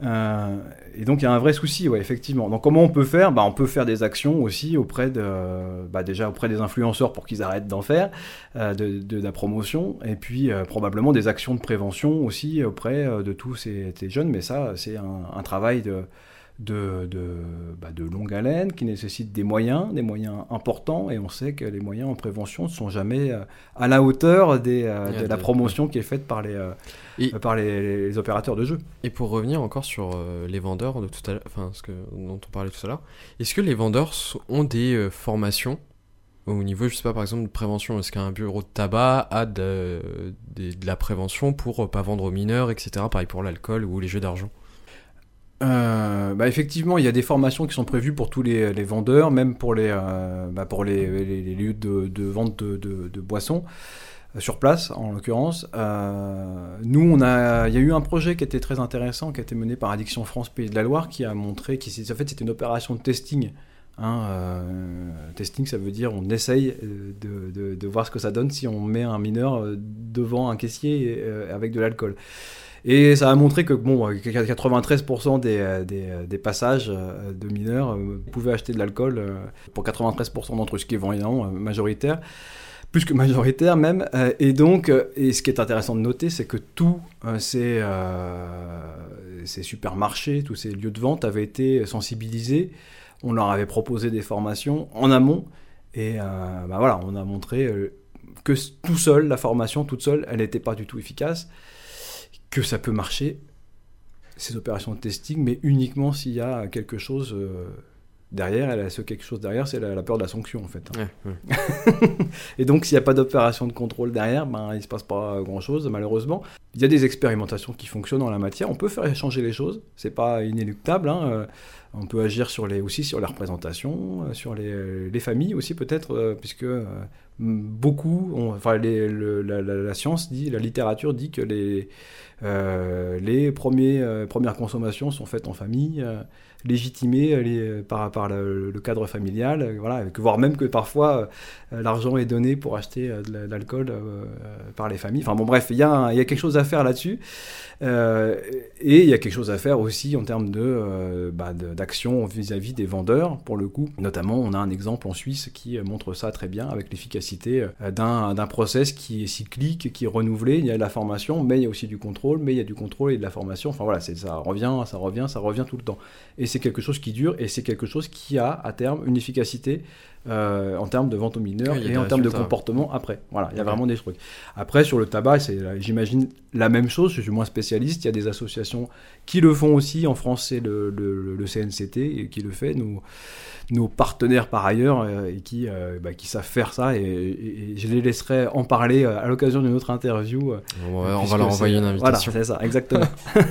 Speaker 4: Euh, et donc il y a un vrai souci, ouais, effectivement. Donc comment on peut faire? Bah, On peut faire des actions aussi auprès de, bah, déjà auprès des influenceurs pour qu'ils arrêtent d'en faire, euh, de, la promotion, et puis probablement des actions de prévention aussi auprès de tous ces, ces jeunes. Mais ça, c'est un, un travail de, de, de, bah, de longue haleine qui nécessite des moyens, des moyens importants, et on sait que les moyens en prévention ne sont jamais euh, à la hauteur des, euh, de la
Speaker 3: de-
Speaker 4: promotion qui est faite par les, euh,
Speaker 3: Et-
Speaker 4: par les, les opérateurs de jeu.
Speaker 3: Et pour revenir encore sur les vendeurs de tout à enfin ce que dont on parlait tout à l'heure, est-ce que les vendeurs ont des formations au niveau, je sais pas, par exemple de prévention? Est-ce qu'un bureau de tabac a de, des- de la prévention pour pas vendre aux mineurs, etc. Pareil pour l'alcool ou les jeux d'argent?
Speaker 4: Euh, bah effectivement, il y a des formations qui sont prévues pour tous les, vendeurs, même pour les, euh, bah lieux de, vente de, boissons, euh, sur place en l'occurrence. Nous, il y a eu un projet qui était très intéressant, qui a été mené par Addiction France Pays de la Loire, qui a montré, qui, en fait, c'était une opération de testing. Hein, testing, ça veut dire on essaye de, voir ce que ça donne si on met un mineur devant un caissier avec de l'alcool. Et ça a montré que bon, euh, 93% des, euh, des, euh, des passages euh, de mineurs euh, pouvaient acheter de l'alcool euh, pour 93% d'entre eux, ce qui est vraiment euh, majoritaire, plus que majoritaire même. Euh, Et donc, euh, et ce qui est intéressant de noter, c'est que tous euh, ces, euh, ces supermarchés, tous ces lieux de vente avaient été sensibilisés. On leur avait proposé des formations en amont. Et euh, bah voilà, on a montré euh, que tout seul, la formation toute seule, elle n'était pas du tout efficace que ça peut marcher, ces opérations de testing, mais uniquement s'il y a quelque chose euh, derrière. Et là, ce quelque chose derrière, c'est la, la peur de la sanction, en fait. hein.
Speaker 3: Ouais, ouais. <laughs>
Speaker 4: Et donc, s'il n'y a pas d'opération de contrôle derrière, ben, il ne se passe pas grand-chose, malheureusement. Il y a des expérimentations qui fonctionnent en la matière. On peut faire changer les choses. C'est pas inéluctable. hein. Euh, On peut agir sur les, aussi sur la représentation, euh, sur les, les familles aussi, peut-être, euh, puisque euh, beaucoup, enfin, la, science dit, la littérature dit que les, euh, euh, premières consommations sont faites en famille, euh, légitimées par, le, cadre familial, voilà, voire même que parfois l'argent est donné pour acheter de la- de l'alcool par les familles. Enfin bon, bref, il y, a quelque chose à faire là-dessus. Et il y a quelque chose à faire aussi en termes de, bah, de- d'action vis-à-vis des vendeurs, pour le coup. Notamment, on a un exemple en Suisse qui montre ça très bien avec l'efficacité euh, d'un, process qui est cyclique, qui est renouvelé. Il y a de la formation, mais il y a aussi du contrôle, mais il y a du contrôle et de la formation. Enfin voilà, ça revient, ça revient, ça revient tout le temps. Et c'est quelque chose qui dure et c'est quelque chose qui a à terme une efficacité euh, en termes de vente aux mineurs
Speaker 3: Oui,
Speaker 4: et en termes de comportement après. Voilà, il y a vraiment des trucs. Après, sur le tabac, c'est, j'imagine la même chose. Je suis moins spécialiste. Il y a des associations qui le font aussi. En France, c'est le, le- le CNCT et qui le fait. Nos, nos partenaires par ailleurs euh, et qui, euh, bah, qui savent faire ça. Et, et- et je les laisserai en parler à l'occasion d'une autre interview.
Speaker 3: On va, leur envoyer une
Speaker 4: Voilà,
Speaker 3: invitation.
Speaker 4: c'est ça, exactement. <laughs>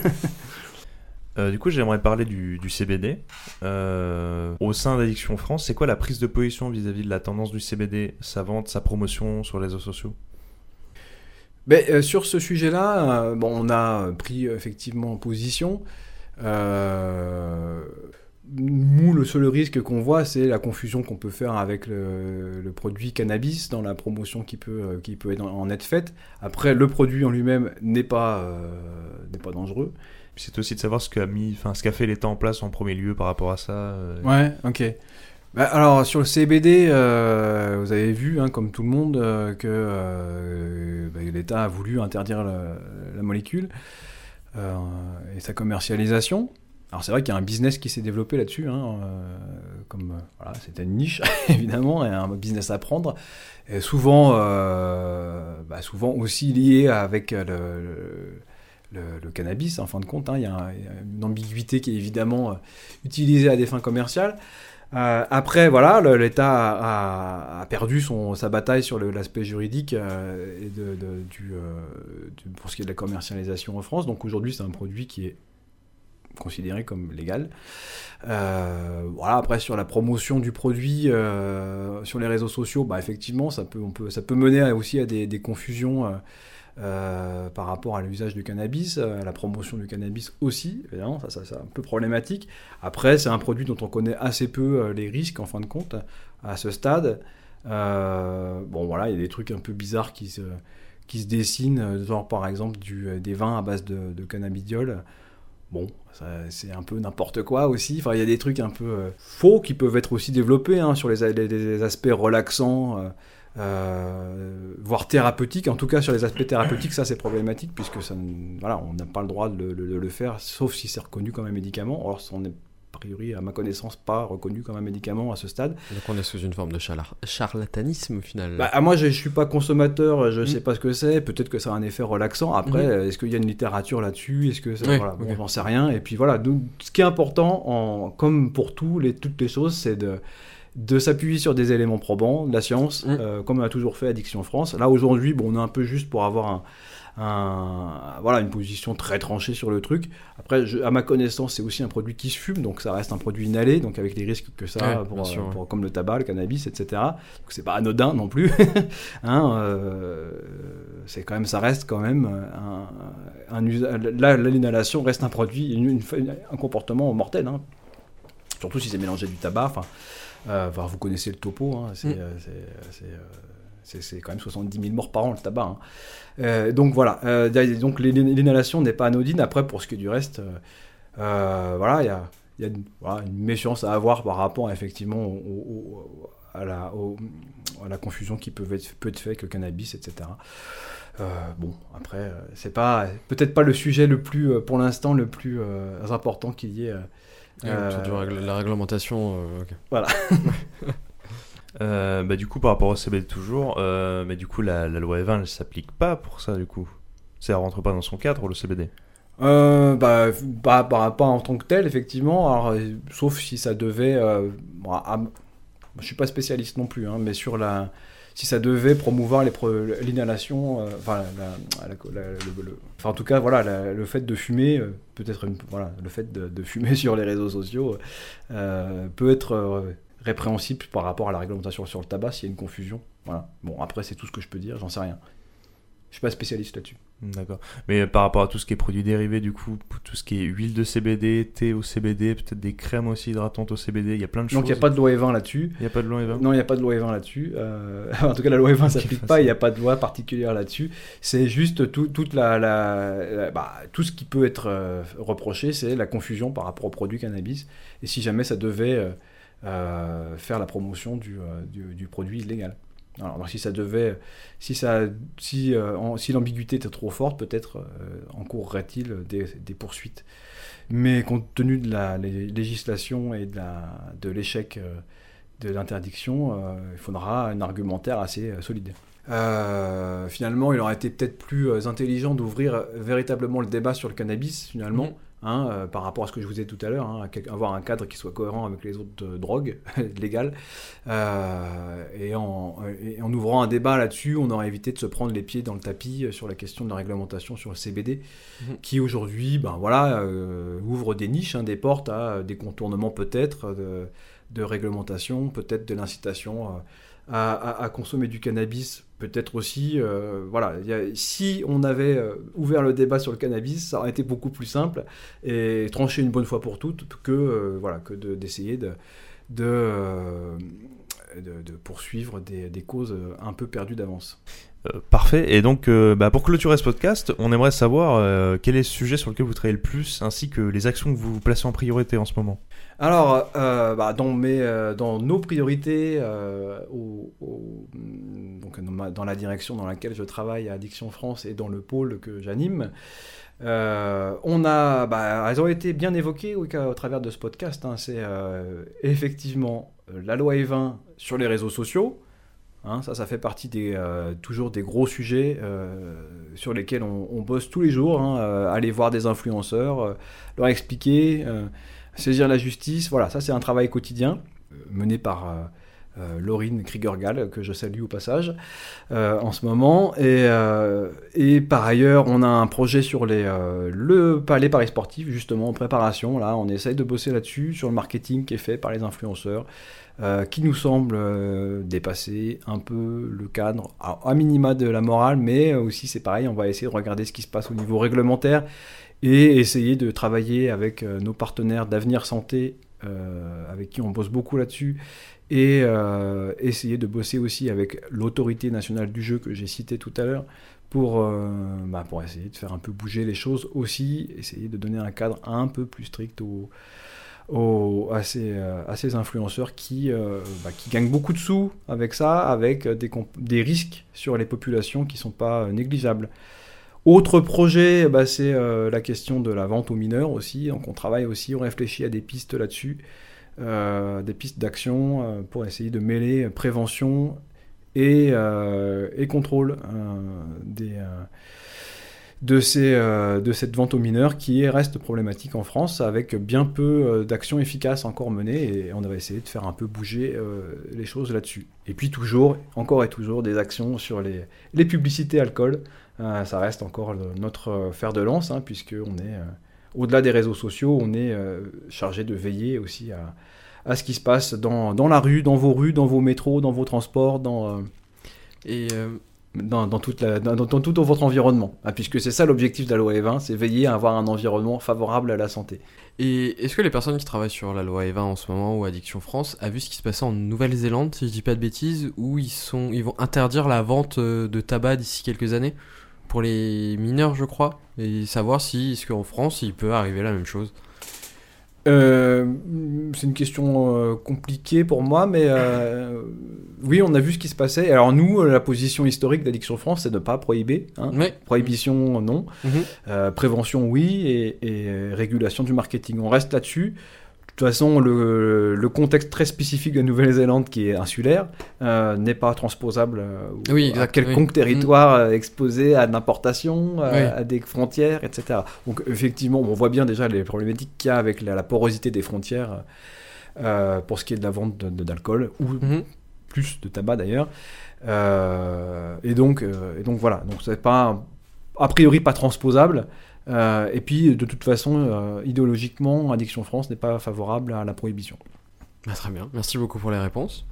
Speaker 2: Euh, du coup, j'aimerais parler du, CBD. Euh, au sein d'Addiction France, c'est quoi la prise de position vis-à-vis de la tendance du CBD, sa vente, sa promotion sur les réseaux sociaux?
Speaker 4: Mais euh, sur ce sujet-là, on a pris effectivement position. Nous, le seul risque qu'on voit, c'est la confusion qu'on peut faire avec le, produit cannabis dans la promotion qui peut, en être faite. Après, le produit en lui-même n'est pas dangereux.
Speaker 2: C'est aussi de savoir ce qu'a mis, enfin, ce qu'a fait l'État en place en premier lieu par rapport à ça. euh,
Speaker 4: Ouais, ok. Bah, alors sur le CBD, euh, vous avez vu, hein, comme tout le monde, euh, que euh, bah, l'État a voulu interdire la, molécule et sa commercialisation. Alors c'est vrai qu'il y a un business qui s'est développé là-dessus, hein, comme voilà, c'était une niche <laughs> évidemment et un business à prendre, et souvent, bah, souvent aussi lié avec le, le- cannabis en fin de compte. hein. Il y, a une ambiguïté qui est évidemment euh, utilisée à des fins commerciales. Euh, après, voilà, l'État a, perdu son, sa bataille sur l'aspect juridique euh, pour ce qui est de la commercialisation en France. Donc aujourd'hui, c'est un produit qui est considéré comme légal. Voilà, après sur la promotion du produit sur les réseaux sociaux, bah, effectivement, ça peut, on peut, ça peut mener aussi à des confusions euh, par rapport à l'usage du cannabis, euh, à la promotion du cannabis aussi, évidemment, ça, c'est un peu problématique. Après, c'est un produit dont on connaît assez peu euh, les risques en fin de compte à ce stade. Bon, voilà, il y a des trucs un peu bizarres qui se, qui se dessinent, genre par exemple du, des vins à base de, de cannabidiol. Bon, c'est un peu n'importe quoi aussi. Enfin, il y a des trucs un peu faux qui peuvent être aussi développés hein, sur les, aspects relaxants, euh, voire thérapeutiques. En tout cas, sur les aspects thérapeutiques, ça c'est problématique puisque ça, ne- voilà, on n'a pas le droit de le, de le faire, sauf si c'est reconnu comme un médicament. Or, on n'est a priori, à ma connaissance, pas reconnu comme un médicament à ce stade.
Speaker 3: Donc on est sous une forme de charla- charlatanisme au final.
Speaker 4: Bah, moi, je, je suis pas consommateur, je
Speaker 3: Mm.
Speaker 4: sais pas ce que c'est. Peut-être que ça a un effet relaxant. Après,
Speaker 3: Mhm.
Speaker 4: est-ce qu'il y a une littérature là-dessus? Est-ce que ça-
Speaker 3: Ouais,
Speaker 4: voilà, bon,
Speaker 3: ok.
Speaker 4: j'en sais rien. Et puis voilà, donc, ce qui est important, en, comme pour tout, les, toutes les choses, c'est de de s'appuyer sur des éléments probants, de la science,
Speaker 3: Mm.
Speaker 4: euh, comme on a toujours fait Addiction France. Là aujourd'hui, bon, on est un peu juste pour avoir un, un- voilà, une position très tranchée sur le truc. Après, je- à ma connaissance, c'est aussi un produit qui se fume, donc ça reste un produit inhalé, donc avec les risques que ça,
Speaker 3: Ouais,
Speaker 4: pour,
Speaker 3: sûr,
Speaker 4: pour- comme le tabac, le cannabis, etc. Donc c'est pas anodin non plus. <laughs> Hein, euh, c'est quand même, ça reste quand même un, là, l'inhalation reste un produit, une- une- un comportement mortel. hein. Surtout si c'est mélangé du tabac. Enfin, euh, enfin, vous connaissez le topo. hein, c'est,
Speaker 3: Mm.
Speaker 4: euh, c'est, c'est, euh, c'est- quand même 70 000 morts par an le tabac. hein. Euh, donc voilà. euh, donc l'in- l'inhalation n'est pas anodine. Après, pour ce qui est du reste, voilà, il y a, il y a une, voilà, une méfiance à avoir par rapport effectivement au- au- au- à, la, au- à la confusion qui peut être, peut être faite avec le cannabis, etc. Euh, bon, après, c'est pas peut-être pas le sujet le plus, pour l'instant, le plus euh, important qu'il y ait. Euh, euh,
Speaker 3: la réglementation. euh, ok. <laughs>
Speaker 2: Euh, bah, du coup, par rapport au CBD toujours, euh, mais du coup, la, la loi E20, elle s'applique pas pour ça, du coup. Ça rentre pas dans son cadre, le CBD.
Speaker 4: Euh, bah, pas, pas, pas en tant que tel, effectivement. Alors, euh, sauf si ça devait. euh, bon, à- je suis pas spécialiste non plus, hein, mais sur la. Si ça devait promouvoir l'inhalation, euh, enfin, la- la- la- le, enfin, en tout cas, voilà, le fait de fumer, euh, peut-être, voilà, le fait de, fumer <laughs> sur les réseaux sociaux euh, peut être répréhensible par rapport à la réglementation sur le tabac s'il y a une confusion. Voilà. Bon, après, c'est tout ce que je peux dire, j'en sais rien. Je suis pas spécialiste là-dessus.
Speaker 2: D'accord. Mais par rapport à tout ce qui est produits dérivés, du coup, tout ce qui est huile de CBD, thé au CBD, peut-être des crèmes aussi hydratantes au CBD, il y a plein de
Speaker 4: Donc, il
Speaker 2: choses.
Speaker 4: n'y a pas de loi E20 là-dessus.
Speaker 2: Il y a pas de loi E20
Speaker 4: Non, il n'y a pas de loi E20 là-dessus. Euh, <laughs> en tout cas, la loi E20 ne s'applique pas, il n'y a pas de loi particulière là-dessus. C'est juste tout, toute la, la- la- bah, tout ce qui peut être euh, reproché, c'est la confusion par rapport au produit cannabis. Et si jamais ça devait euh, faire la promotion du, du, du produit illégal. Alors, si ça devait, si, ça, si, euh, en- si l'ambiguïté était trop forte, peut-être euh, encourrait-il des, des poursuites. Mais compte tenu de la lé- législation et de l'échec euh, de l'interdiction, euh, il faudra un argumentaire assez solide. Finalement, il aurait été peut-être plus intelligent d'ouvrir véritablement le débat sur le cannabis, finalement,
Speaker 3: Mhm.
Speaker 4: Hein, euh, par rapport à ce que je vous ai dit tout à l'heure, hein, avoir un cadre qui soit cohérent avec les autres euh, drogues <laughs> légales. Euh, et, en, et en ouvrant un débat là-dessus, on aurait évité de se prendre les pieds dans le tapis sur la question de la réglementation sur le CBD,
Speaker 3: Mhm.
Speaker 4: qui aujourd'hui ben, voilà, ouvre des niches, hein, des portes à des contournements peut-être de, de réglementation, peut-être de l'incitation à, consommer du cannabis, peut-être aussi, euh, voilà, si on avait euh, ouvert le débat sur le cannabis, ça aurait été beaucoup plus simple et tranché une bonne fois pour toutes que, euh, voilà, que de- d'essayer de, de, poursuivre des, causes un peu perdues d'avance.
Speaker 2: Euh, parfait. Et donc, euh, bah, pour clôturer ce podcast, on aimerait savoir euh, quel est le sujet sur lequel vous travaillez le plus, ainsi que les actions que vous placez en priorité en ce moment.
Speaker 4: Alors, bah, dans, nos priorités, dans, la direction dans laquelle je travaille à Addiction France et dans le pôle que j'anime, on a, bah, elles ont été bien évoquées au, travers de ce podcast. hein. C'est effectivement la loi E20 sur les réseaux sociaux. Hein, ça, ça fait partie euh, toujours des gros sujets euh, sur lesquels on, bosse tous les jours. hein. Euh, aller voir des influenceurs, leur expliquer, saisir la justice. Voilà, ça c'est un travail quotidien mené par Laurine Kriegergal, que je salue au passage en ce moment. Et, par ailleurs, on a un projet sur les, le, les paris sportifs, justement, en préparation. Là, on essaye de bosser là-dessus, sur le marketing qui est fait par les influenceurs, euh, qui nous semble euh, dépasser un peu le cadre, à, minima de la morale, mais aussi, c'est pareil, on va essayer de regarder ce qui se passe au niveau réglementaire et essayer de travailler avec euh, nos partenaires d'Avenir Santé, euh, avec qui on bosse beaucoup là-dessus, et euh, essayer de bosser aussi avec l'autorité nationale du jeu que j'ai cité tout à l'heure, pour, euh, bah, pour essayer de faire un peu bouger les choses aussi, essayer de donner un cadre un peu plus strict aux, aux- à, ces, euh, à ces influenceurs qui, euh, bah, qui gagnent beaucoup de sous avec ça, avec euh, des, risques sur les populations qui ne sont pas négligeables. Autre projet, bah, c'est euh, la question de la vente aux mineurs aussi. Donc on travaille aussi, on réfléchit à des pistes là-dessus, des pistes d'action pour essayer de mêler prévention et, et contrôle euh, des, euh, de cette vente aux mineurs qui reste problématique en France avec bien peu euh, d'actions efficaces encore menées et on va essayer de faire un peu bouger euh, les choses là-dessus. Et puis toujours, encore et toujours, des actions sur les, publicités alcool. Ça reste encore notre fer de lance hein, puisque on est au-delà des réseaux sociaux, on est chargé de veiller aussi à, ce qui se passe dans, la rue, dans vos rues, dans vos métros, dans vos transports, dans,
Speaker 3: Et
Speaker 4: dans, dans toute la- dans, dans tout votre environnement. Ah, puisque c'est ça l'objectif de la loi E20, c'est veiller à avoir un environnement favorable à la santé.
Speaker 3: Et est-ce que les personnes qui travaillent sur la loi E20 en ce moment ou Addiction France a vu ce qui se passait en Nouvelle-Zélande, si je dis pas de bêtises, où ils, sont, ils vont interdire la vente euh, de tabac d'ici quelques années? Pour les mineurs, je crois, et savoir si est-ce qu'en France il peut arriver la même chose?
Speaker 4: Euh, c'est une question euh, compliquée pour moi, mais euh, oui, on a vu ce qui se passait. Alors nous, la position historique d'Addiction France, c'est de ne pas prohiber. hein. Prohibition, non.
Speaker 3: Mhm.
Speaker 4: Prévention, oui, et, et régulation du marketing. On reste là-dessus. De toute façon, le, le contexte très spécifique de Nouvelle-Zélande, qui est insulaire, euh, n'est pas transposable euh, ou
Speaker 3: Oui,
Speaker 4: à quelconque
Speaker 3: oui.
Speaker 4: territoire euh, exposé à l'importation,
Speaker 3: Oui.
Speaker 4: à des frontières, etc. Donc effectivement, on voit bien déjà les problématiques qu'il y a avec la, la porosité des frontières pour ce qui est de la vente d'alcool, ou
Speaker 3: Mhm.
Speaker 4: plus de tabac d'ailleurs. Et, donc, et donc voilà, donc c'est pas a priori pas transposable. Euh, et puis de toute façon, euh, idéologiquement, Addiction France n'est pas favorable à la prohibition.
Speaker 3: Bah, très bien, merci beaucoup pour les réponses.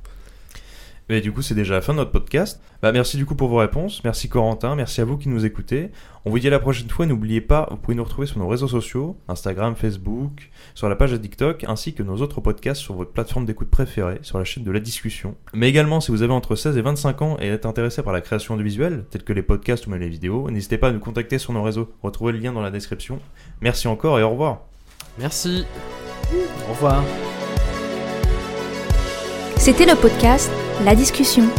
Speaker 2: Et du coup, c'est déjà la fin de notre podcast. Bah, merci du coup pour vos réponses. Merci Corentin. Merci à vous qui nous écoutez. On vous dit à la prochaine fois. N'oubliez pas, vous pouvez nous retrouver sur nos réseaux sociaux, Instagram, Facebook, sur la page de TikTok, ainsi que nos autres podcasts sur votre plateforme d'écoute préférée, sur la chaîne de la discussion. Mais également, si vous avez entre 16 et 25 ans et êtes intéressé par la création de visuels, tels que les podcasts ou même les vidéos, n'hésitez pas à nous contacter sur nos réseaux. Retrouvez le lien dans la description. Merci encore et au revoir.
Speaker 3: Merci.
Speaker 4: Au revoir.
Speaker 1: C'était le podcast La discussion.